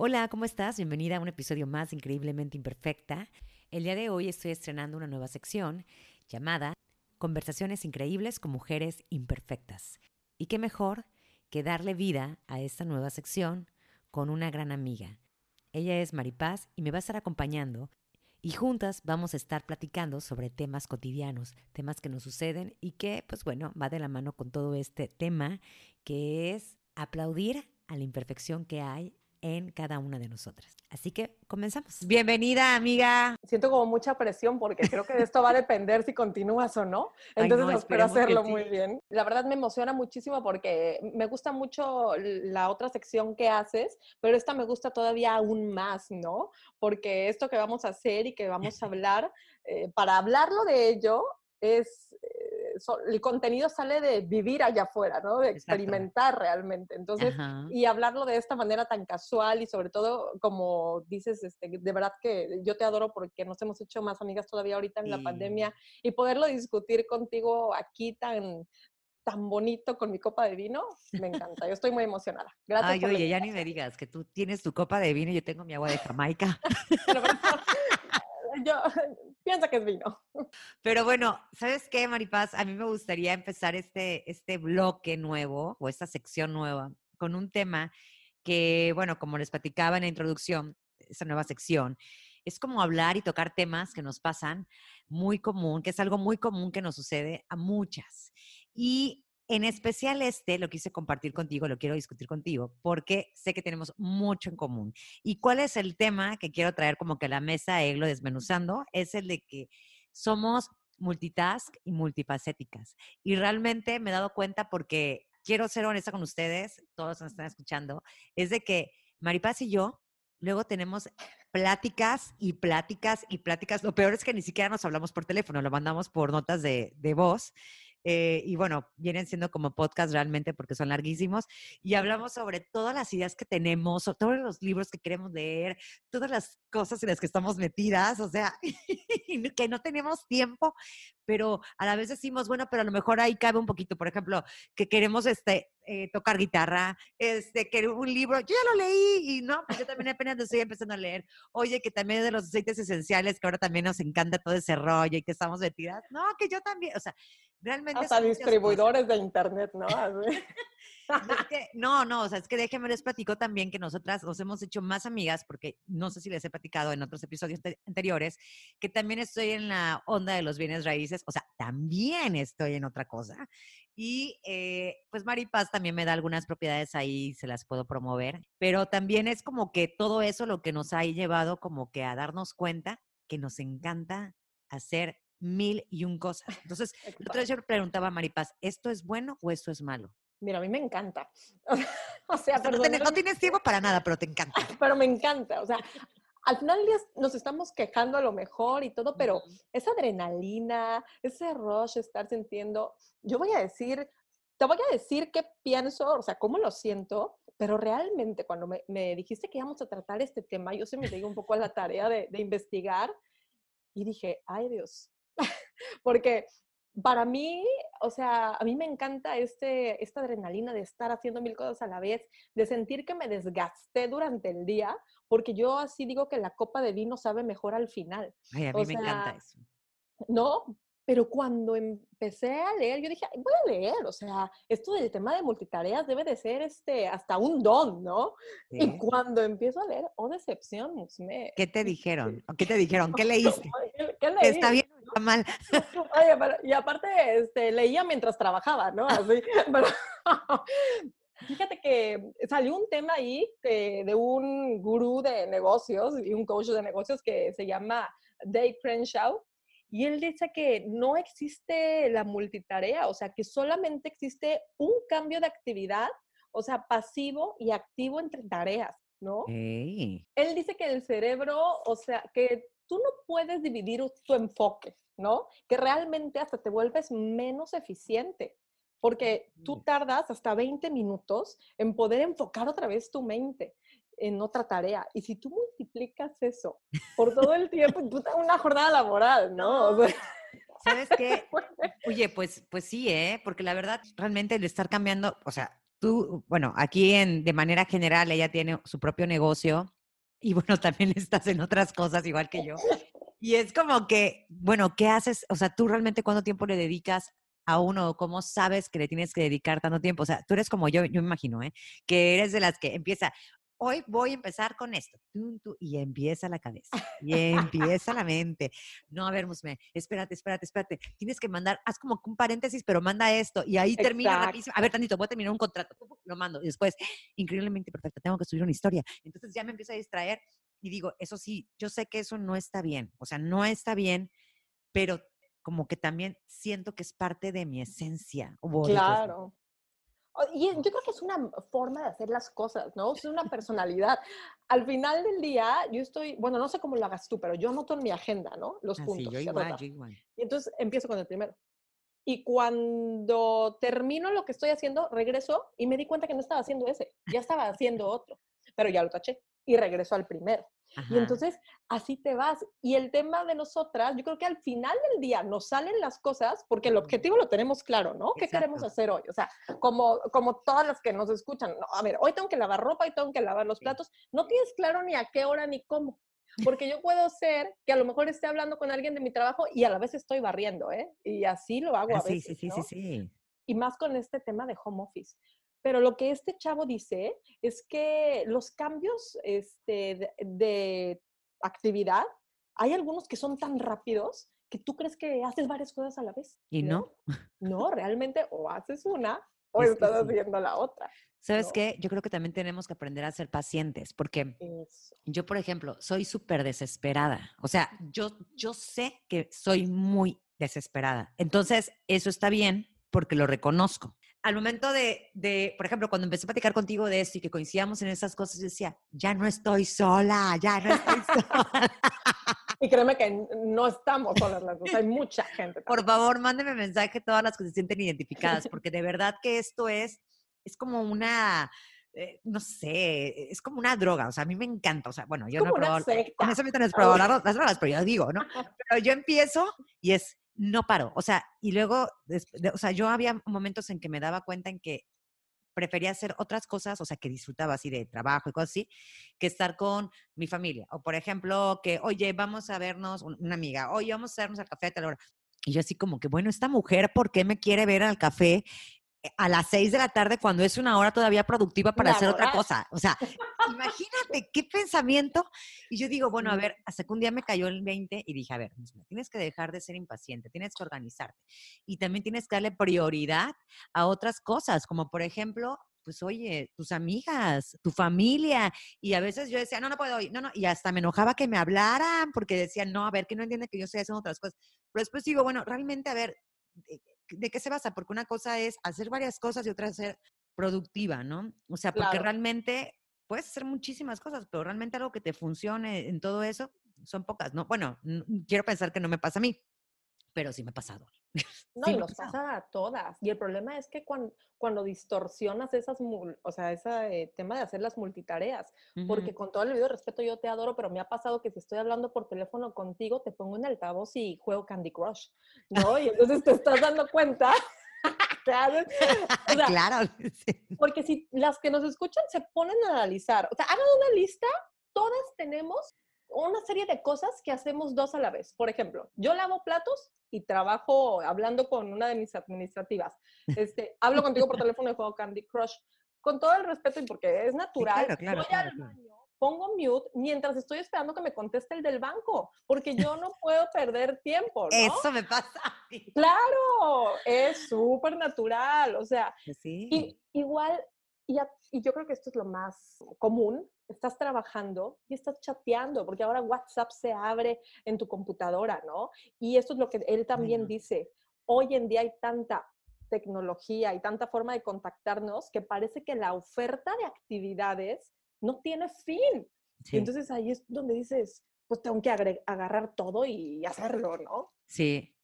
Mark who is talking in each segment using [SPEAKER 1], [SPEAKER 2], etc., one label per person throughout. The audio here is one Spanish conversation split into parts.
[SPEAKER 1] Hola, ¿cómo estás? Bienvenida a un episodio más increíblemente imperfecta. El día de hoy estoy estrenando una nueva sección llamada Conversaciones increíbles con mujeres imperfectas. Y qué mejor que darle vida a esta nueva sección con una gran amiga. Ella es Maripaz y me va a estar acompañando y juntas vamos a estar platicando sobre temas cotidianos, temas que nos suceden y que, pues bueno, va de la mano con todo este tema que es aplaudir a la imperfección que hay en cada una de nosotras. Así que comenzamos. Bienvenida, amiga.
[SPEAKER 2] Siento como mucha presión porque creo que de esto va a depender si continúas o no. Entonces espero hacerlo muy bien. La verdad me emociona muchísimo porque me gusta mucho la otra sección que haces, pero esta me gusta todavía aún más, ¿no? Porque esto que vamos a hacer y que vamos a hablar, eh, para hablarlo de ello, es el contenido sale de vivir allá afuera, ¿no? De experimentar realmente. Entonces, y hablarlo de esta manera tan casual y sobre todo, como dices, este, de verdad que yo te adoro porque nos hemos hecho más amigas todavía ahorita en la pandemia y poderlo discutir contigo aquí tan tan bonito con mi copa de vino, me encanta. Yo estoy muy emocionada.
[SPEAKER 1] Gracias. Ay, oye, ya ni me digas que tú tienes tu copa de vino y yo tengo mi agua de Jamaica.
[SPEAKER 2] yo piensa que es vino.
[SPEAKER 1] Pero bueno, ¿sabes qué, Maripaz? A mí me gustaría empezar este, este bloque nuevo o esta sección nueva con un tema que, bueno, como les platicaba en la introducción, esta nueva sección, es como hablar y tocar temas que nos pasan muy común, que es algo muy común que nos sucede a muchas. Y en especial este lo quise compartir contigo, lo quiero discutir contigo, porque sé que tenemos mucho en común. ¿Y cuál es el tema que quiero traer como que a la mesa, Eglo, desmenuzando? Es el de que somos multitask y multifacéticas. Y realmente me he dado cuenta porque quiero ser honesta con ustedes, todos nos están escuchando, es de que Maripaz y yo luego tenemos pláticas y pláticas y pláticas. Lo peor es que ni siquiera nos hablamos por teléfono, lo mandamos por notas de, de voz. Eh, y bueno, vienen siendo como podcast realmente porque son larguísimos. Y hablamos sobre todas las ideas que tenemos, todos los libros que queremos leer, todas las cosas en las que estamos metidas, o sea, que no tenemos tiempo, pero a la vez decimos, bueno, pero a lo mejor ahí cabe un poquito, por ejemplo, que queremos este, eh, tocar guitarra, este, que un libro, yo ya lo leí y no, pues yo también apenas lo estoy empezando a leer. Oye, que también de los aceites esenciales, que ahora también nos encanta todo ese rollo y que estamos metidas. No, que yo también, o sea, realmente...
[SPEAKER 2] Hasta distribuidores de internet, ¿no?
[SPEAKER 1] no, no, o sea, es que déjenme les platico también que nosotras nos hemos hecho más amigas, porque no sé si les he platicado en otros episodios anteriores, que también estoy en la onda de los bienes raíces, o sea, también estoy en otra cosa. Y eh, pues Maripaz también me da algunas propiedades ahí, se las puedo promover, pero también es como que todo eso lo que nos ha llevado como que a darnos cuenta que nos encanta hacer mil y un cosas. Entonces, otra vez yo preguntaba a Maripaz, ¿esto es bueno o esto es malo?
[SPEAKER 2] Mira, a mí me encanta.
[SPEAKER 1] o sea, no, tienes tiempo para nada, pero te encanta.
[SPEAKER 2] pero me encanta. O sea, al final del día nos estamos quejando a lo mejor y todo, pero esa adrenalina, ese rush, estar sintiendo, yo voy a decir, te voy a decir qué pienso, o sea, cómo lo siento, pero realmente cuando me, dijiste que íbamos a tratar este tema, yo se me dio un poco a la tarea de, de investigar y dije, ay Dios, porque para mí, o sea, a mí me encanta este, esta adrenalina de estar haciendo mil cosas a la vez, de sentir que me desgasté durante el día, porque yo así digo que la copa de vino sabe mejor al final.
[SPEAKER 1] Ay, a mí me encanta eso.
[SPEAKER 2] No, pero cuando empecé a leer, yo dije, voy a leer, o sea, esto del tema de multitareas debe de ser este, hasta un don, ¿no? Y cuando empiezo a leer, oh, decepción, me...
[SPEAKER 1] ¿Qué te dijeron? ¿Qué te dijeron? ¿Qué leíste? ¿Qué, leí? Está bien mal.
[SPEAKER 2] Oye, y aparte, este, leía mientras trabajaba, ¿no? Así, pero, Fíjate que salió un tema ahí de, un gurú de negocios y un coach de negocios que se llama Dave Crenshaw. Y él dice que no existe la multitarea, o sea, que solamente existe un cambio de actividad, o sea, pasivo y activo entre tareas, ¿no? Él dice que el cerebro, o sea, que tú no puedes dividir tu enfoque, ¿no? Que realmente hasta te vuelves menos eficiente porque tú tardas hasta 20 minutos en poder enfocar otra vez tu mente en otra tarea. Y si tú multiplicas eso por todo el tiempo, una jornada laboral, ¿no?
[SPEAKER 1] ¿Sabes qué? Oye, pues, pues sí, ¿eh? Porque la verdad, realmente el estar cambiando, o sea, tú, bueno, aquí en, de manera general ella tiene su propio negocio y bueno, también estás en otras cosas igual que yo. Y es como que, bueno, ¿qué haces? O sea, tú realmente cuánto tiempo le dedicas a uno, cómo sabes que le tienes que dedicar tanto tiempo. O sea, tú eres como yo, yo me imagino, ¿eh? que eres de las que empieza, hoy voy a empezar con esto, y empieza la cabeza, y empieza la mente. No, a ver, Musme, espérate, espérate, espérate. Tienes que mandar, haz como un paréntesis, pero manda esto, y ahí termina rapidísimo. A ver, tantito, voy a terminar un contrato, lo mando, y después, increíblemente perfecto, tengo que subir una historia. Entonces ya me empiezo a distraer y digo, eso sí, yo sé que eso no está bien, o sea, no está bien, pero como que también siento que es parte de mi esencia.
[SPEAKER 2] Claro. Y yo creo que es una forma de hacer las cosas, ¿no? Es una personalidad. Al final del día, yo estoy, bueno, no sé cómo lo hagas tú, pero yo anoto en mi agenda, ¿no? Los ah, puntos. yo igual, yo igual. Y entonces empiezo con el primero. Y cuando termino lo que estoy haciendo, regreso y me di cuenta que no estaba haciendo ese, ya estaba haciendo otro, pero ya lo taché y regreso al primero. Y entonces así te vas. Y el tema de nosotras, yo creo que al final del día nos salen las cosas porque el objetivo lo tenemos claro, ¿no? ¿Qué queremos hacer hoy? O sea, como, como todas las que nos escuchan, a ver, hoy tengo que lavar ropa, y tengo que lavar los platos. No tienes claro ni a qué hora ni cómo. Porque yo puedo ser que a lo mejor esté hablando con alguien de mi trabajo y a la vez estoy barriendo, ¿eh? Y así lo hago a veces. Sí, sí, sí, sí. Y más con este tema de home office. Pero lo que este chavo dice es que los cambios este, de, actividad, hay algunos que son tan rápidos que tú crees que haces varias cosas a la vez.
[SPEAKER 1] ¿Y no?
[SPEAKER 2] No, realmente o haces una o estás haciendo la otra.
[SPEAKER 1] ¿Sabes qué? Yo creo que también tenemos que aprender a ser pacientes, porque yo, por ejemplo, soy súper desesperada. O sea, yo, yo sé que soy muy desesperada. Entonces, eso está bien porque lo reconozco al momento de, de, por ejemplo, cuando empecé a platicar contigo de esto y que coincidíamos en esas cosas, yo decía, ya no estoy sola, ya no estoy sola.
[SPEAKER 2] Y créeme que no estamos solas las dos, hay mucha gente.
[SPEAKER 1] Por favor, mándeme mensaje todas las que se sienten identificadas, porque de verdad que esto es, es como una, eh, no sé, es como una droga, o sea, a mí me encanta, o sea, bueno, yo no he probado, honestamente no he probado las, las drogas, pero yo digo, ¿no? Pero yo empiezo y es, no paro. O sea, y luego, o sea, yo había momentos en que me daba cuenta en que prefería hacer otras cosas, o sea, que disfrutaba así de trabajo y cosas así, que estar con mi familia. O, por ejemplo, que, oye, vamos a vernos, una amiga, oye, vamos a vernos al café a tal hora. Y yo así como que, bueno, esta mujer, ¿por qué me quiere ver al café a las seis de la tarde cuando es una hora todavía productiva para hacer otra cosa. O sea, imagínate qué pensamiento. Y yo digo, bueno, a ver, hasta que un día me cayó el 20 y dije, a ver, tienes que dejar de ser impaciente, tienes que organizarte. Y también tienes que darle prioridad a otras cosas, como por ejemplo, pues oye, tus amigas, tu familia. Y a veces yo decía, no, no puedo ir, no, no, y hasta me enojaba que me hablaran porque decían, no, a ver, que no entiende que yo estoy haciendo otras cosas. Pero después digo, bueno, realmente, a ver, ¿de qué se basa? Porque una cosa es hacer varias cosas y otra es ser productiva, ¿no? O sea, porque realmente puedes hacer muchísimas cosas, pero realmente algo que te funcione en todo eso son pocas, ¿no? Bueno, quiero pensar que no me pasa a mí, pero sí me ha pasado.
[SPEAKER 2] No, y nos pasa a todas. Y el problema es que cuando, cuando distorsionas esas, o sea, ese eh, tema de hacer las multitareas, porque con todo el debido respeto yo te adoro, pero me ha pasado que si estoy hablando por teléfono contigo, te pongo en altavoz y juego Candy Crush, ¿no? Y entonces te estás dando cuenta claro.
[SPEAKER 1] claro.
[SPEAKER 2] Porque si las que nos escuchan se ponen a analizar, o sea, hagan una lista, todas tenemos una serie de cosas que hacemos dos a la vez. Por ejemplo, yo lavo platos y trabajo hablando con una de mis administrativas. Este, hablo contigo por teléfono y juego Candy Crush. Con todo el respeto y porque es natural, voy al baño, pongo mute mientras estoy esperando que me conteste el del banco, porque yo no puedo perder tiempo. ¿no?
[SPEAKER 1] Eso me pasa.
[SPEAKER 2] Claro, es súper natural. O sea,
[SPEAKER 1] pues sí.
[SPEAKER 2] igual y, y, yo creo que esto es lo más común, estás trabajando y estás chateando, porque ahora WhatsApp se abre en tu computadora, ¿no? Y esto es lo que él también dice, hoy en día hay tanta tecnología y tanta forma de contactarnos que parece que la oferta de actividades no tiene fin. Y entonces ahí es donde dices, pues tengo que agarrar todo y hacerlo, ¿no?
[SPEAKER 1] Sí,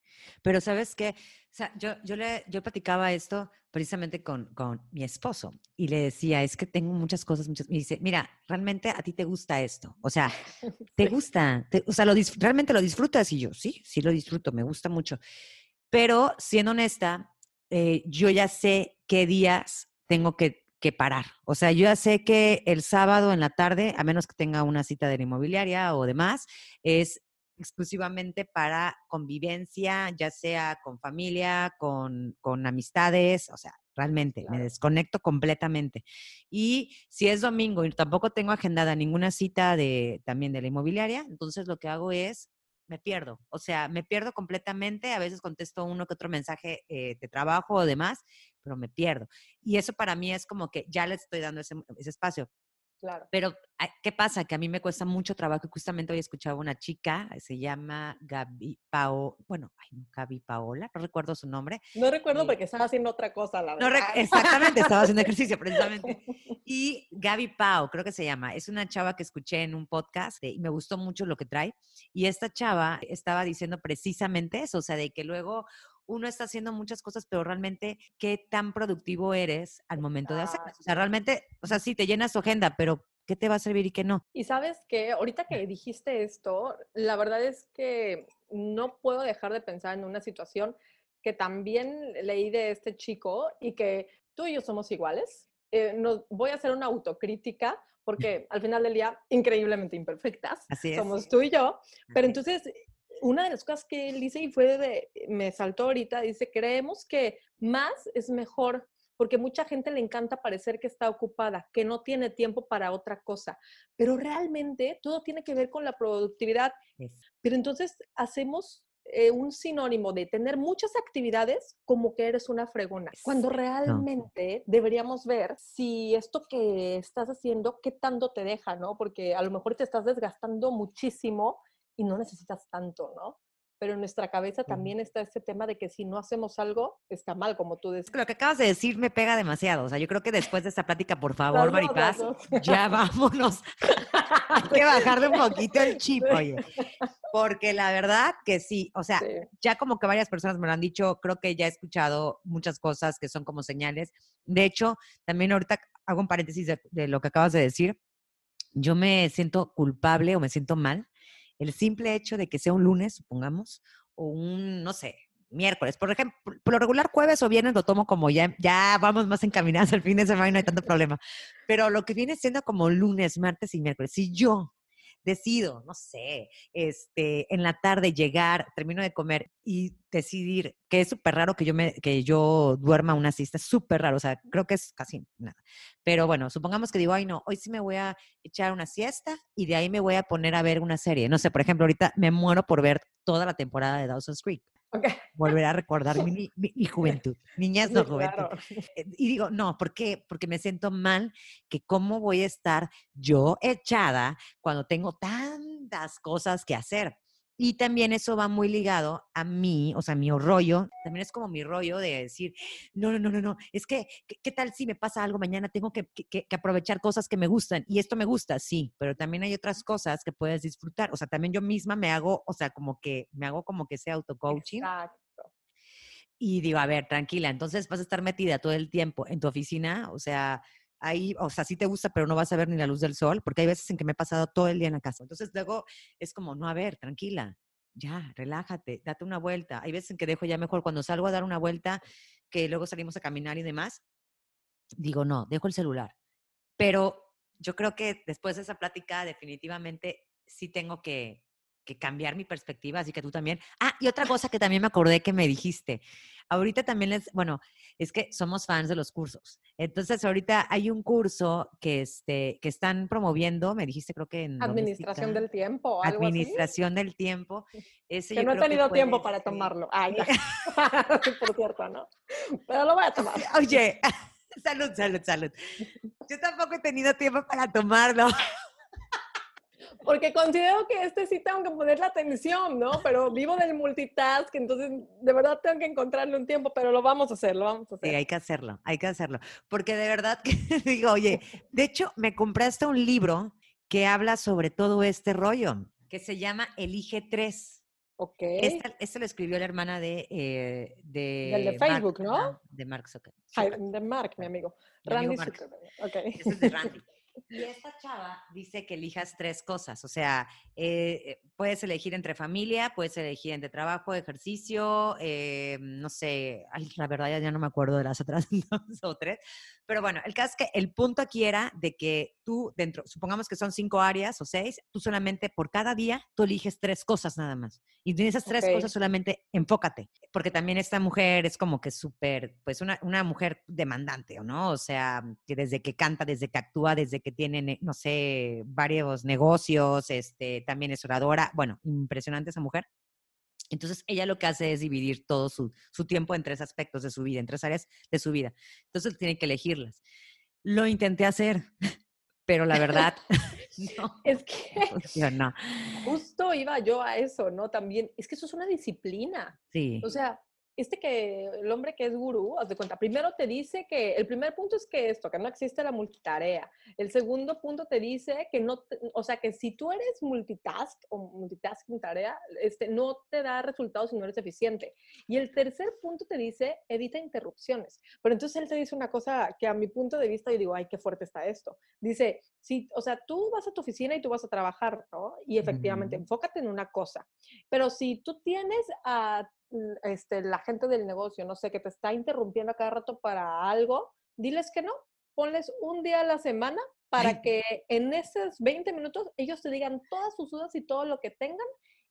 [SPEAKER 1] pero ¿sabes qué? O sea, yo, yo, le, yo platicaba esto precisamente con, con mi esposo y le decía, es que tengo muchas cosas, muchas, me dice, mira, realmente a ti te gusta esto, o sea, te gusta, o sea, lo, realmente lo disfrutas y yo, sí, sí lo disfruto, me gusta mucho, pero siendo honesta, eh, yo ya sé qué días tengo que, parar. O sea, yo ya sé que el sábado en la tarde, a menos que tenga una cita de la inmobiliaria o demás, es exclusivamente para convivencia, ya sea con familia, con, amistades, o sea, realmente me desconecto completamente. Y si es domingo y tampoco tengo agendada ninguna cita de también de la inmobiliaria, entonces lo que hago es me pierdo. O sea, me pierdo completamente. A veces contesto uno que otro mensaje eh, de trabajo o demás, pero me pierdo. Y eso para mí es como que ya le estoy dando ese, ese espacio. Pero, ¿qué pasa? Que a mí me cuesta mucho trabajo. Justamente hoy escuchaba una chica, se llama Gaby Pao, bueno, ay, Gaby Paola, no recuerdo su nombre.
[SPEAKER 2] No recuerdo porque estaba haciendo otra cosa, la verdad.
[SPEAKER 1] exactamente, estaba haciendo ejercicio precisamente. Y Gaby Pao, creo que se llama, es una chava que escuché en un podcast y me gustó mucho lo que trae. Y esta chava estaba diciendo precisamente eso, o sea, de que luego uno está haciendo muchas cosas, pero realmente qué tan productivo eres al momento de hacerlas. O sea, realmente, o sea, sí, te llenas tu agenda, pero ¿qué te va a servir y qué no?
[SPEAKER 2] Y sabes que ahorita que dijiste esto, la verdad es que no puedo dejar de pensar en una situación que también leí de este chico y que tú y yo somos iguales. Eh, voy a hacer una autocrítica porque al final del día, increíblemente imperfectas, somos tú y yo, pero entonces una de las cosas que él dice y fue de, me saltó ahorita, dice, creemos que más es mejor porque mucha gente le encanta parecer que está ocupada, que no tiene tiempo para otra cosa, pero realmente todo tiene que ver con la productividad. Pero entonces hacemos eh, un sinónimo de tener muchas actividades como que eres una fregona, cuando realmente deberíamos ver si esto que estás haciendo, qué tanto te deja, ¿no? Porque a lo mejor te estás desgastando muchísimo y no necesitas tanto, ¿no? Pero en nuestra cabeza también está este tema de que si no hacemos algo, está mal, como tú decías.
[SPEAKER 1] Lo que acabas de decir me pega demasiado. O sea, yo creo que después de esta plática, por favor, Maripaz, ya vámonos. Hay que bajarle un poquito el chip, oye. Porque la verdad que sí, o sea, ya como que varias personas me lo han dicho, creo que ya he escuchado muchas cosas que son como señales. De hecho, también ahorita hago un paréntesis de lo que acabas de decir. Yo me siento culpable o me siento mal el simple hecho de que sea un lunes, supongamos, o un, no sé, miércoles. Por ejemplo, por lo regular jueves o viernes lo tomo como ya, ya vamos más encaminados al fin de semana y no hay tanto problema. Pero lo que viene siendo como lunes, martes y miércoles, si yo decido, no sé, este, en la tarde llegar, termino de comer y decidir que es súper raro que yo me, que yo duerma una siesta, súper raro, o sea, creo que es casi nada. Pero bueno, supongamos que digo, ay no, hoy sí me voy a echar una siesta y de ahí me voy a poner a ver una serie. No sé, por ejemplo, ahorita me muero por ver toda la temporada de Dawson's Creek. Volver a recordar mi, mi, juventud. Niñas no juventud. Eh, y digo, no, ¿por qué? Porque me siento mal que cómo voy a estar yo echada cuando tengo tantas cosas que hacer. Y también eso va muy ligado a mí, o sea, mi rollo, también es como mi rollo de decir, no, no, no, no, no, es que, ¿qué, tal si me pasa algo mañana? Tengo que, que, aprovechar cosas que me gustan y esto me gusta, sí, pero también hay otras cosas que puedes disfrutar, o sea, también yo misma me hago, o sea, como que, me hago como que sea auto-coaching. Exacto. Y digo, a ver, tranquila, entonces vas a estar metida todo el tiempo en tu oficina, o sea, ahí, o sea, sí te gusta, pero no vas a ver ni la luz del sol, porque hay veces en que me he pasado todo el día en la casa. Entonces luego es como, no, a ver, tranquila, ya, relájate, date una vuelta. Hay veces en que dejo ya mejor cuando salgo a dar una vuelta, que luego salimos a caminar y demás, digo, no, dejo el celular. Pero yo creo que después de esa plática definitivamente sí tengo que, que cambiar mi perspectiva, así que tú también. Ah, y otra cosa que también me acordé que me dijiste. Ahorita también les, bueno, es que somos fans de los cursos. Entonces, ahorita hay un curso que, este, que están promoviendo, me dijiste creo que en...
[SPEAKER 2] Administración del tiempo.
[SPEAKER 1] ¿algo Administración del tiempo.
[SPEAKER 2] Ese que no he tenido tiempo para tomarlo. Ay, por cierto, ¿no? Pero lo voy a tomar.
[SPEAKER 1] Oye, salud, salud, salud. Yo tampoco he tenido tiempo para tomarlo.
[SPEAKER 2] Porque considero que este sí tengo que poner la atención, ¿no? Pero vivo del multitask, entonces de verdad tengo que encontrarle un tiempo, pero lo vamos a hacer, lo vamos a hacer.
[SPEAKER 1] Sí, hay que hacerlo, hay que hacerlo. Porque de verdad que digo, oye, de hecho me compraste un libro que habla sobre todo este rollo, que se llama Elige 3.
[SPEAKER 2] Ok.
[SPEAKER 1] Este, lo escribió la hermana de...
[SPEAKER 2] Eh, de, de Facebook, ¿no?
[SPEAKER 1] De Mark Zuckerberg.
[SPEAKER 2] de Mark, mi amigo. Randy Zuckerberg. Ok.
[SPEAKER 1] Ese es de Randy. Y esta chava dice que elijas tres cosas, o sea, eh, eh, puedes elegir entre familia, puedes elegir entre trabajo, ejercicio, eh, no sé, la verdad ya, no me acuerdo de las otras dos o tres, pero bueno, el caso es que el punto aquí era de que tú dentro, supongamos que son cinco áreas o seis, tú solamente por cada día tú eliges tres cosas nada más. Y en esas tres cosas solamente enfócate, porque también esta mujer es como que súper, pues una, una mujer demandante, ¿no? O sea, que desde que canta, desde que actúa, desde que tiene, no sé, varios negocios, este, también es oradora, bueno, impresionante esa mujer. Entonces, ella lo que hace es dividir todo su, tiempo en tres aspectos de su vida, en tres áreas de su vida. Entonces, tiene que elegirlas. Lo intenté hacer, pero la verdad,
[SPEAKER 2] no. Es que no. justo iba yo a eso, ¿no? También, es que eso es una disciplina.
[SPEAKER 1] Sí.
[SPEAKER 2] O sea, este que el hombre que es gurú, haz de cuenta, primero te dice que el primer punto es que esto, que no existe la multitarea. El segundo punto te dice que no, o sea, que si tú eres multitask o multitasking tarea, este, no te da resultados si no eres eficiente. Y el tercer punto te dice evita interrupciones. Pero entonces él te dice una cosa que a mi punto de vista yo digo, ay, qué fuerte está esto. Dice, si, o sea, tú vas a tu oficina y tú vas a trabajar, ¿no? Y efectivamente, enfócate en una cosa. Pero si tú tienes a este, la gente del negocio, no sé, que te está interrumpiendo a cada rato para algo, diles que no, ponles un día a la semana para que en esos 20 minutos ellos te digan todas sus dudas y todo lo que tengan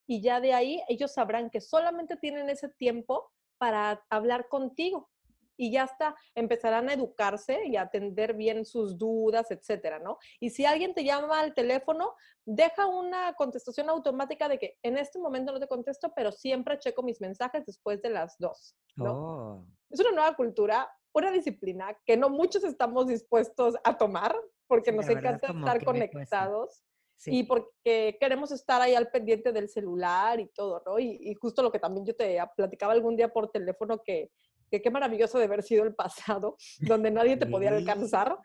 [SPEAKER 2] y ya de ahí ellos sabrán que solamente tienen ese tiempo para hablar contigo y ya está, empezarán a educarse y a atender bien sus dudas, etcétera, ¿no? Y si alguien te llama al teléfono, deja una contestación automática de que en este momento no te contesto, pero siempre checo mis mensajes después de las dos, ¿no? Oh. Es una nueva cultura, una disciplina que no muchos estamos dispuestos a tomar porque nos encanta estar conectados. Y porque queremos estar ahí al pendiente del celular y todo, ¿no? Y, y, justo lo que también yo te platicaba algún día por teléfono que que qué maravilloso de haber sido el pasado, donde nadie te podía alcanzar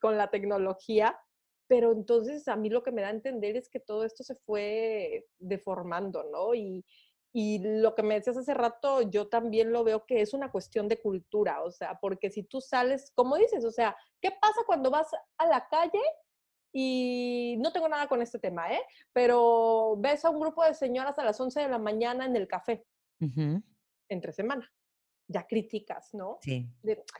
[SPEAKER 2] con la tecnología. Pero entonces a mí lo que me da a entender es que todo esto se fue deformando, ¿no? Y, y lo que me decías hace rato, yo también lo veo que es una cuestión de cultura, o sea, porque si tú sales, como dices, o sea, ¿qué pasa cuando vas a la calle y no tengo nada con este tema, ¿eh? Pero ves a un grupo de señoras a las 11 de la mañana en el café, entre semana ya críticas, ¿no?
[SPEAKER 1] Sí.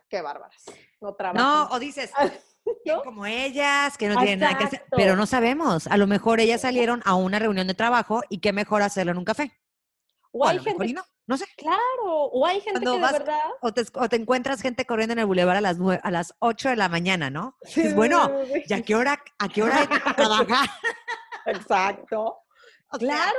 [SPEAKER 2] Qué bárbaras. No
[SPEAKER 1] No, o dices, como ellas, que no tienen nada que hacer, pero no sabemos. A lo mejor ellas salieron a una reunión de trabajo y qué mejor hacerlo en un café.
[SPEAKER 2] O, hay gente. No,
[SPEAKER 1] no, sé.
[SPEAKER 2] Claro, o hay gente que de verdad.
[SPEAKER 1] O te, encuentras gente corriendo en el bulevar a las a las 8 de la mañana, ¿no? Sí, bueno, ¿y a qué hora, a qué hora hay que trabajar?
[SPEAKER 2] Exacto. claro.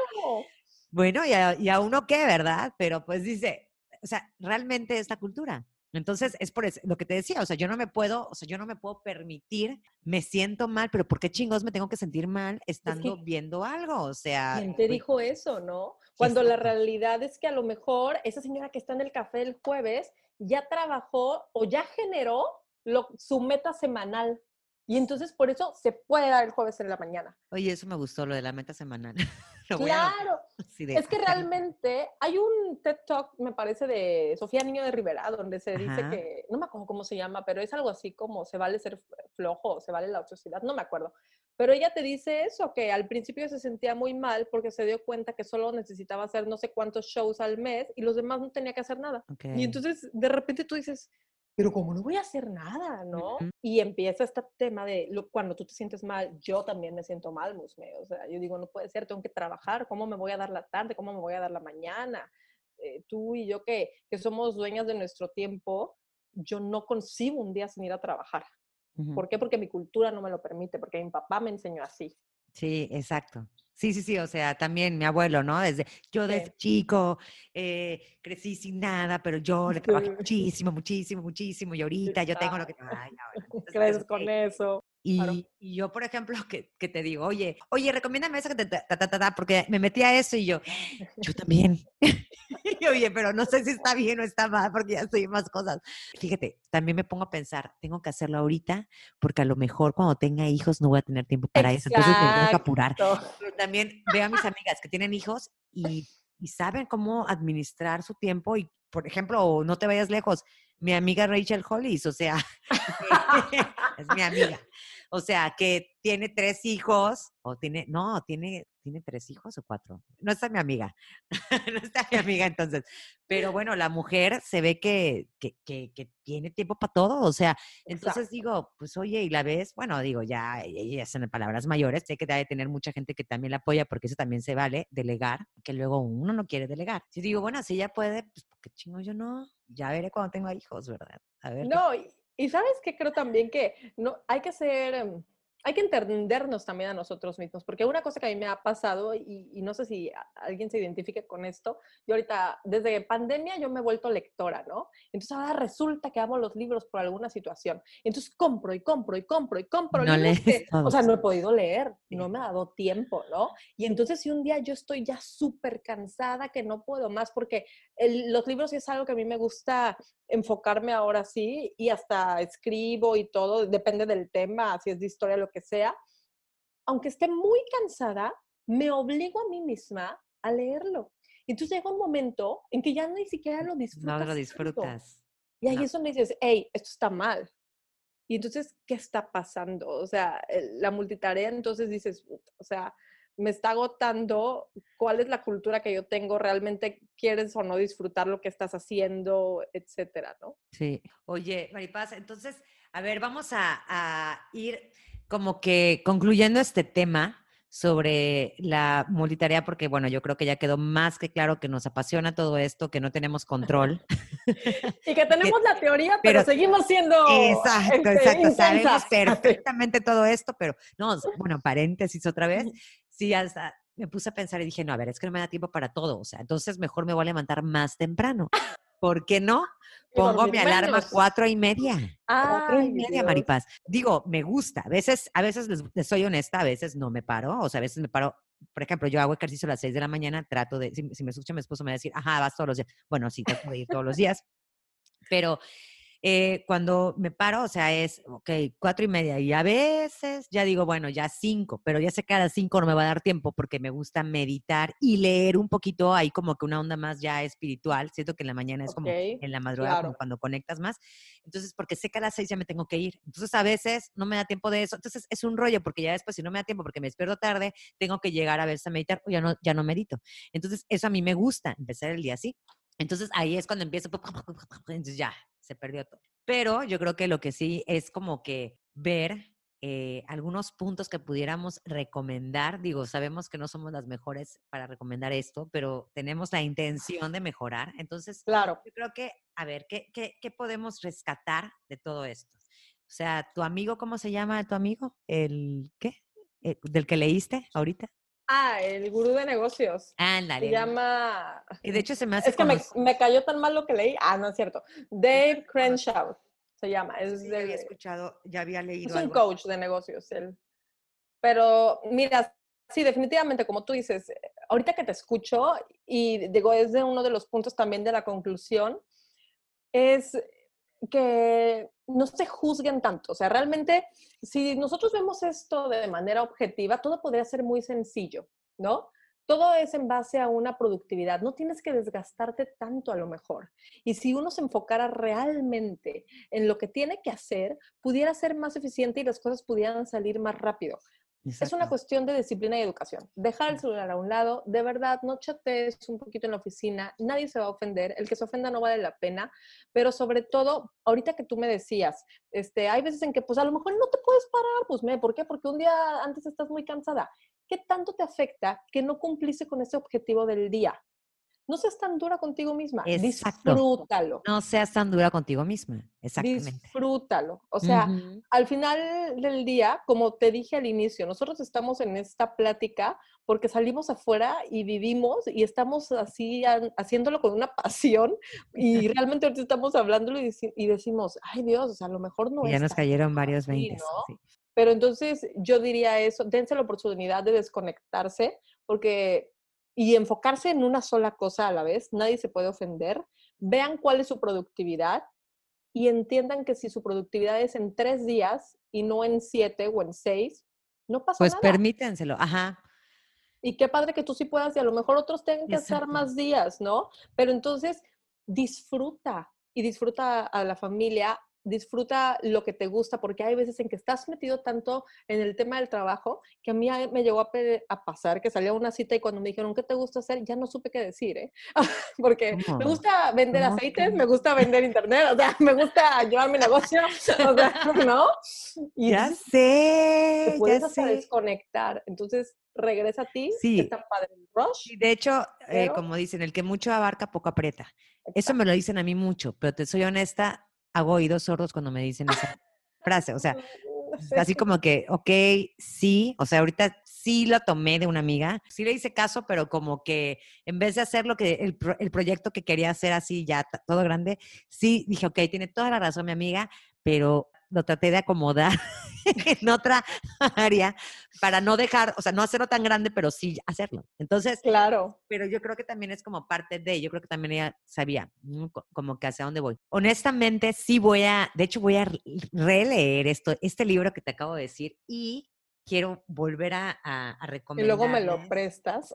[SPEAKER 1] bueno, y y a uno qué, ¿verdad? Pero pues dice, o sea, realmente es la cultura. Entonces, es por eso, lo que te decía, o sea, yo no me puedo, o sea, yo no me puedo permitir, me siento mal, pero ¿por qué chingos me tengo que sentir mal estando viendo algo? O sea...
[SPEAKER 2] ¿Quién te dijo eso, no? Cuando la realidad es que a lo mejor esa señora que está en el café el jueves ya trabajó o ya generó lo, su meta semanal. Y entonces por eso se puede dar el jueves en la mañana.
[SPEAKER 1] Oye, eso me gustó, lo de la meta semanal.
[SPEAKER 2] claro. Es que realmente hay un TED Talk, me parece, de Sofía Niño de Rivera, donde se dice que, no me acuerdo cómo se llama, pero es algo así como se vale ser flojo, se vale la ociosidad, no me acuerdo. Pero ella te dice eso, que al principio se sentía muy mal porque se dio cuenta que solo necesitaba hacer no sé cuántos shows al mes y los demás no tenía que hacer nada. Y entonces de repente tú dices, pero como no voy a hacer nada, ¿no? Y empieza este tema de cuando tú te sientes mal, yo también me siento mal, Musme. O sea, yo digo, no puede ser, tengo que trabajar, ¿cómo me voy a dar la tarde? ¿Cómo me voy a dar la mañana? Eh, tú y yo que, que somos dueñas de nuestro tiempo, yo no concibo un día sin ir a trabajar. ¿Por qué? Porque mi cultura no me lo permite, porque mi papá me enseñó así.
[SPEAKER 1] Sí, exacto. Sí, sí, sí, o sea, también mi abuelo, ¿no? Desde, yo desde chico eh, crecí sin nada, pero yo le trabajé muchísimo, muchísimo, muchísimo, y ahorita yo tengo lo que... Ay,
[SPEAKER 2] Crees con eso.
[SPEAKER 1] Y, yo, por ejemplo, que, que, te digo, oye, oye, recomiéndame eso que te, ta, ta, ta, porque me metí a eso y yo, yo también. y oye, pero no sé si está bien o está mal porque ya estoy más cosas. Fíjate, también me pongo a pensar, tengo que hacerlo ahorita porque a lo mejor cuando tenga hijos no voy a tener tiempo para eso, entonces tengo que apurar. Pero también veo a mis amigas que tienen hijos y, y saben cómo administrar su tiempo y, por ejemplo, no te vayas lejos, mi amiga Rachel Hollis, o sea, es mi amiga. O sea, que tiene tres hijos, o tiene, no, tiene, tiene tres hijos o cuatro. No está mi amiga, no está mi amiga entonces. Pero bueno, la mujer se ve que, que, que, tiene tiempo para todo, o sea, entonces digo, pues oye, y la ves, bueno, digo, ya, ya son palabras mayores, sé que debe tener mucha gente que también la apoya, porque eso también se vale, delegar, que luego uno no quiere delegar. Si digo, bueno, si ella puede, pues qué chingo yo no, ya veré cuando tengo hijos, ¿verdad?
[SPEAKER 2] A ver. No, y sabes que creo también que no hay que ser em, hay que entendernos también a nosotros mismos, porque una cosa que a mí me ha pasado, y, no sé si alguien se identifique con esto, yo ahorita, desde pandemia yo me he vuelto lectora, ¿no? Entonces ahora resulta que amo los libros por alguna situación. Entonces compro y compro y compro y compro. No o sea, no he podido leer, no me ha dado tiempo, ¿no? Y entonces si un día yo estoy ya súper cansada, que no puedo más, porque los libros es algo que a mí me gusta enfocarme ahora sí, y hasta escribo y todo, depende del tema, si es de historia, lo que sea, aunque esté muy cansada, me obligo a mí misma a leerlo. Entonces llega un momento en que ya ni siquiera lo disfrutas.
[SPEAKER 1] No lo disfrutas.
[SPEAKER 2] Y ahí es donde dices, hey, esto está mal. Y entonces, ¿qué está pasando? O sea, la multitarea, entonces dices, o sea, me está agotando, cuál es la cultura que yo tengo, realmente quieres o no disfrutar lo que estás haciendo, etcétera, ¿no?
[SPEAKER 1] Sí. Oye, Maripaz, entonces, a ver, vamos a, a ir como que concluyendo este tema sobre la multitarea, porque bueno, yo creo que ya quedó más que claro que nos apasiona todo esto, que no tenemos control.
[SPEAKER 2] y que tenemos la teoría, pero, seguimos siendo...
[SPEAKER 1] Exacto, este, exacto, sabemos perfectamente todo esto, pero no, bueno, paréntesis otra vez, sí, hasta me puse a pensar y dije, no, a ver, es que no me da tiempo para todo, o sea, entonces mejor me voy a levantar más temprano. ¿Por qué no? Pongo mi alarma a cuatro y media. cuatro y media, Maripaz. Digo, me gusta. A veces, a veces les, soy honesta, a veces no me paro. O sea, a veces me paro. Por ejemplo, yo hago ejercicio a las seis de la mañana, trato de, si, si me escucha mi esposo me va a decir, ajá, vas todos los días. Bueno, sí, trato de ir todos los días. Pero eh, cuando me paro, o sea, es, ok, cuatro y media y a veces ya digo, bueno, ya cinco, pero ya sé que a las cinco no me va a dar tiempo porque me gusta meditar y leer un poquito ahí como que una onda más ya espiritual. Siento que en la mañana es como en la madrugada, como cuando conectas más. Entonces, porque sé que a las seis ya me tengo que ir. Entonces, a veces no me da tiempo de eso. Entonces, es un rollo porque ya después, si no me da tiempo porque me despierto tarde, tengo que llegar a verse a meditar o ya no, ya no medito. Entonces, eso a mí me gusta, empezar el día así. Entonces ahí es cuando empiezo, entonces ya, se perdió todo. Pero yo creo que lo que sí es como que ver eh, algunos puntos que pudiéramos recomendar. Digo, sabemos que no somos las mejores para recomendar esto, pero tenemos la intención de mejorar. Entonces,
[SPEAKER 2] claro.
[SPEAKER 1] yo creo que, a ver, ¿qué, qué, qué podemos rescatar de todo esto? O sea, ¿tu amigo, cómo se llama tu amigo? ¿El qué? Eh, ¿Del que leíste ahorita?
[SPEAKER 2] Ah, el gurú de negocios.
[SPEAKER 1] Ándale.
[SPEAKER 2] Se llama.
[SPEAKER 1] Y de hecho se me hace.
[SPEAKER 2] Es que me, cayó tan mal lo que leí. Ah, no es cierto. Dave Crenshaw se llama. Es
[SPEAKER 1] sí, había escuchado, ya había leído.
[SPEAKER 2] Es un coach de negocios él. Pero mira, sí, definitivamente, como tú dices, ahorita que te escucho y digo, es de uno de los puntos también de la conclusión, es que no se juzguen tanto. O sea, realmente, si nosotros vemos esto de manera objetiva, todo podría ser muy sencillo, ¿no? Todo es en base a una productividad. No tienes que desgastarte tanto a lo mejor. Y si uno se enfocara realmente en lo que tiene que hacer, pudiera ser más eficiente y las cosas pudieran salir más rápido. Es una cuestión de disciplina y educación. Dejar el celular a un lado, de verdad, no chatees un poquito en la oficina, nadie se va a ofender, el que se ofenda no vale la pena, pero sobre todo, ahorita que tú me decías, este, hay veces en que pues a lo mejor no te puedes parar, pues me, ¿por qué? Porque un día antes estás muy cansada. ¿Qué tanto te afecta que no cumpliste con ese objetivo del día? No seas tan dura contigo misma. Disfrútalo.
[SPEAKER 1] No seas tan dura contigo misma. Exactamente.
[SPEAKER 2] Disfrútalo. O sea, al final del día, como te dije al inicio, nosotros estamos en esta plática porque salimos afuera y vivimos y estamos así haciéndolo con una pasión y realmente ahorita estamos hablándolo y, decimos, ay Dios, o sea, a lo mejor no
[SPEAKER 1] es. Ya nos cayeron varios 20.
[SPEAKER 2] Pero entonces yo diría eso, dense la oportunidad de desconectarse porque y enfocarse en una sola cosa a la vez, nadie se puede ofender, vean cuál es su productividad y entiendan que si su productividad es en tres días y no en siete o en seis, no pasa
[SPEAKER 1] pues
[SPEAKER 2] nada.
[SPEAKER 1] Pues permítenselo, ajá.
[SPEAKER 2] Y qué padre que tú sí puedas y a lo mejor otros tengan que hacer más días, ¿no? Pero entonces disfruta y disfruta a la familia, disfruta lo que te gusta, porque hay veces en que estás metido tanto en el tema del trabajo que a mí me llegó a, pasar que salía una cita y cuando me dijeron, ¿qué te gusta hacer? Ya no supe qué decir, ¿eh? porque me gusta vender aceites, me gusta vender internet, o sea, me gusta llevar mi negocio, o sea, ¿no?
[SPEAKER 1] Y ya sé,
[SPEAKER 2] te puedes hasta desconectar. Entonces, regresa a ti,
[SPEAKER 1] sí.
[SPEAKER 2] está padre rush.
[SPEAKER 1] de hecho, eh, como dicen, el que mucho abarca, poco aprieta. Eso me lo dicen a mí mucho, pero te soy honesta, hago oídos sordos cuando me dicen esa frase. O sea, así como que, ok, sí, o sea, ahorita sí lo tomé de una amiga, sí le hice caso, pero como que en vez de hacer lo que el, el proyecto que quería hacer así ya todo grande, sí dije, ok, tiene toda la razón mi amiga, pero lo traté de acomodar en otra área para no dejar, o sea, no hacerlo tan grande, pero sí hacerlo. Entonces,
[SPEAKER 2] claro.
[SPEAKER 1] Pero yo creo que también es como parte de, yo creo que también ella sabía como que hacia dónde voy. Honestamente, sí voy a, de hecho voy a releer esto, este libro que te acabo de decir y quiero volver a, a, recomendar.
[SPEAKER 2] Y luego me lo prestas.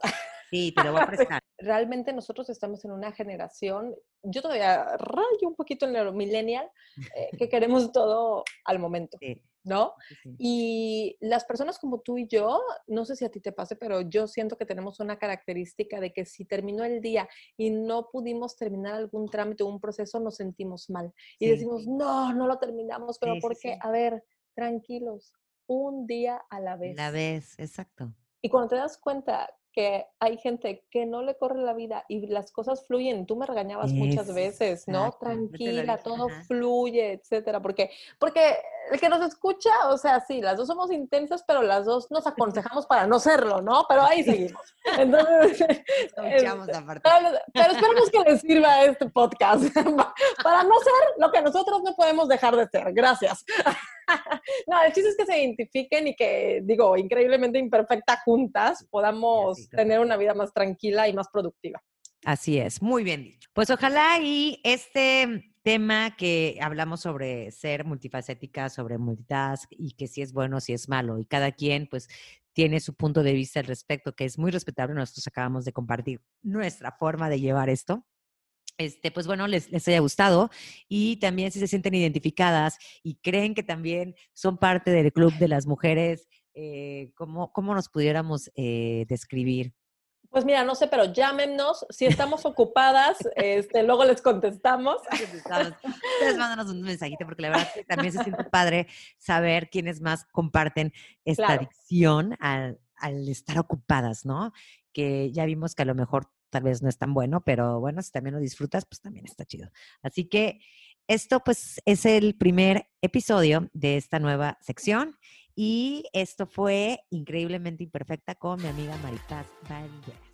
[SPEAKER 1] Sí, te lo voy a prestar.
[SPEAKER 2] Realmente nosotros estamos en una generación, yo todavía rayo un poquito en el millennial, eh, que queremos todo al momento. ¿no? Y las personas como tú y yo, no sé si a ti te pase, pero yo siento que tenemos una característica de que si terminó el día y no pudimos terminar algún trámite o un proceso, nos sentimos mal. Y decimos, no, no lo terminamos, pero porque, a ver, tranquilos, un día a la vez.
[SPEAKER 1] La vez, exacto.
[SPEAKER 2] Y cuando te das cuenta que hay gente que no le corre la vida y las cosas fluyen. Tú me regañabas muchas veces, ¿no? Tranquila, todo fluye, etcétera. Porque, porque el que nos escucha, o sea, sí, las dos somos intensas, pero las dos nos aconsejamos para no serlo, ¿no? Pero ahí seguimos. Entonces,
[SPEAKER 1] este,
[SPEAKER 2] pero esperemos que les sirva este podcast para no ser lo que nosotros no podemos dejar de ser. Gracias. no, el chiste es que se identifiquen y que, digo, increíblemente imperfecta juntas podamos tener una vida más tranquila y más productiva.
[SPEAKER 1] Así es, muy bien dicho. Pues ojalá y este tema que hablamos sobre ser multifacética, sobre multitask y que si es bueno, si es malo y cada quien pues tiene su punto de vista al respecto, que es muy respetable. Nosotros acabamos de compartir nuestra forma de llevar esto este, pues bueno, les, les, haya gustado y también si se sienten identificadas y creen que también son parte del club de las mujeres, eh, ¿cómo, ¿cómo, nos pudiéramos eh, describir?
[SPEAKER 2] Pues mira, no sé, pero llámenos. Si estamos ocupadas, este, luego les contestamos.
[SPEAKER 1] Ustedes mándanos un mensajito porque la verdad que también se siente padre saber quiénes más comparten esta adicción al, al estar ocupadas, ¿no? Que ya vimos que a lo mejor tal vez no es tan bueno, pero bueno, si también lo disfrutas, pues también está chido. Así que esto pues es el primer episodio de esta nueva sección y esto fue increíblemente imperfecta con mi amiga Maripaz Valdez.